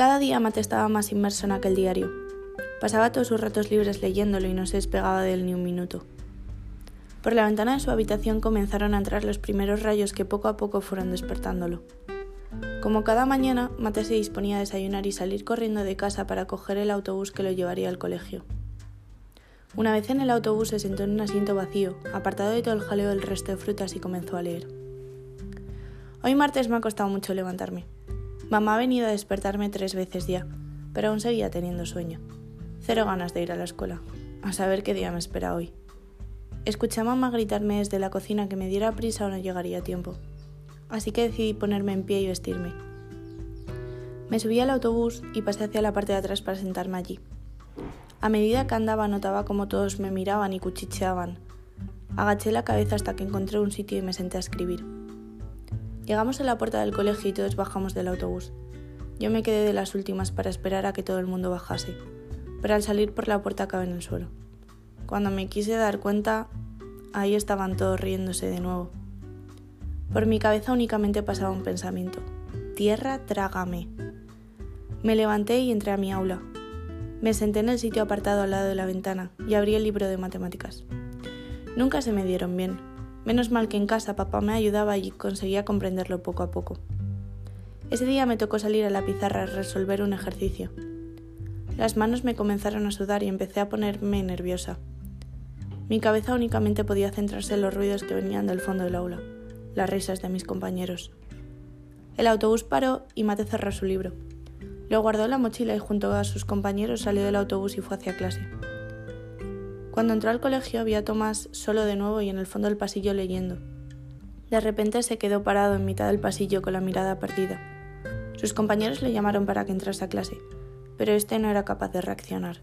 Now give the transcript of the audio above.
Cada día Mate estaba más inmerso en aquel diario. Pasaba todos sus ratos libres leyéndolo y no se despegaba de él ni un minuto. Por la ventana de su habitación comenzaron a entrar los primeros rayos que poco a poco fueron despertándolo. Como cada mañana, Mate se disponía a desayunar y salir corriendo de casa para coger el autobús que lo llevaría al colegio. Una vez en el autobús se sentó en un asiento vacío, apartado de todo el jaleo del resto de frutas y comenzó a leer. Hoy martes me ha costado mucho levantarme. Mamá ha venido a despertarme tres veces ya, pero aún seguía teniendo sueño. Cero ganas de ir a la escuela. A saber qué día me espera hoy. Escuché a mamá gritarme desde la cocina que me diera prisa o no llegaría a tiempo. Así que decidí ponerme en pie y vestirme. Me subí al autobús y pasé hacia la parte de atrás para sentarme allí. A medida que andaba notaba como todos me miraban y cuchicheaban. Agaché la cabeza hasta que encontré un sitio y me senté a escribir. Llegamos a la puerta del colegio y todos bajamos del autobús. Yo me quedé de las últimas para esperar a que todo el mundo bajase, pero al salir por la puerta acabé en el suelo. Cuando me quise dar cuenta, ahí estaban todos riéndose de nuevo. Por mi cabeza únicamente pasaba un pensamiento. Tierra, trágame. Me levanté y entré a mi aula. Me senté en el sitio apartado al lado de la ventana y abrí el libro de matemáticas. Nunca se me dieron bien. Menos mal que en casa papá me ayudaba y conseguía comprenderlo poco a poco. Ese día me tocó salir a la pizarra a resolver un ejercicio. Las manos me comenzaron a sudar y empecé a ponerme nerviosa. Mi cabeza únicamente podía centrarse en los ruidos que venían del fondo del aula, las risas de mis compañeros. El autobús paró y Mate cerró su libro. Lo guardó en la mochila y junto a sus compañeros salió del autobús y fue hacia clase. Cuando entró al colegio había a Tomás solo de nuevo y en el fondo del pasillo leyendo. De repente se quedó parado en mitad del pasillo con la mirada perdida. Sus compañeros le llamaron para que entrase a clase, pero este no era capaz de reaccionar.